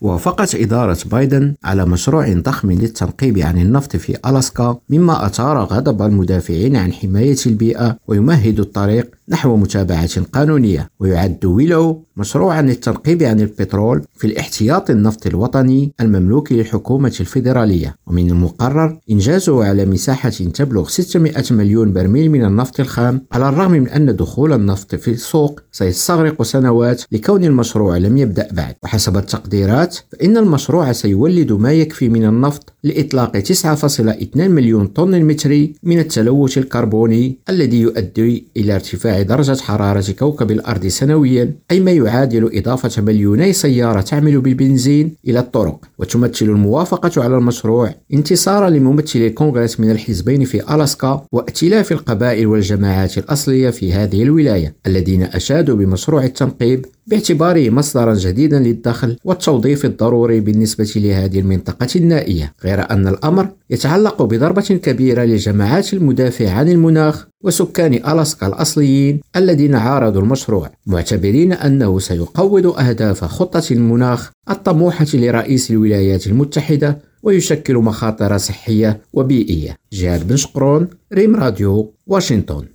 وافقت إدارة بايدن على مشروع ضخم للتنقيب عن النفط في ألاسكا مما أثار غضب المدافعين عن حماية البيئة ويمهد الطريق نحو متابعة قانونية ويعد ويلو مشروعا للتنقيب عن البترول في الاحتياط النفط الوطني المملوك للحكومة الفيدرالية. ومن المقرر إنجازه على مساحة تبلغ 600 مليون برميل من النفط الخام على الرغم من أن دخول النفط في السوق سيستغرق سنوات لكون المشروع لم يبدأ بعد. وحسب التقديرات فإن المشروع سيولد ما يكفي من النفط لإطلاق 9.2 مليون طن متري من التلوث الكربوني الذي يؤدي إلى ارتفاع درجة حرارة كوكب الأرض سنويا أي ما يعادل إضافة مليوني سيارة تعمل بالبنزين إلى الطرق وتمثل الموافقة على المشروع انتصارا لممثلي الكونغرس من الحزبين في ألاسكا وائتلاف القبائل والجماعات الأصلية في هذه الولاية الذين أشادوا بمشروع التنقيب باعتباره مصدرا جديدا للدخل والتوظيف الضروري بالنسبة لهذه المنطقة النائية غير أن الأمر يتعلق بضربة كبيرة لجماعات المدافع عن المناخ وسكان ألاسكا الأصليين الذين عارضوا المشروع معتبرين أنه سيقوض أهداف خطة المناخ الطموحة لرئيس الولايات المتحدة ويشكل مخاطر صحية وبيئية. جهاد بن شقرون ريم راديو واشنطن.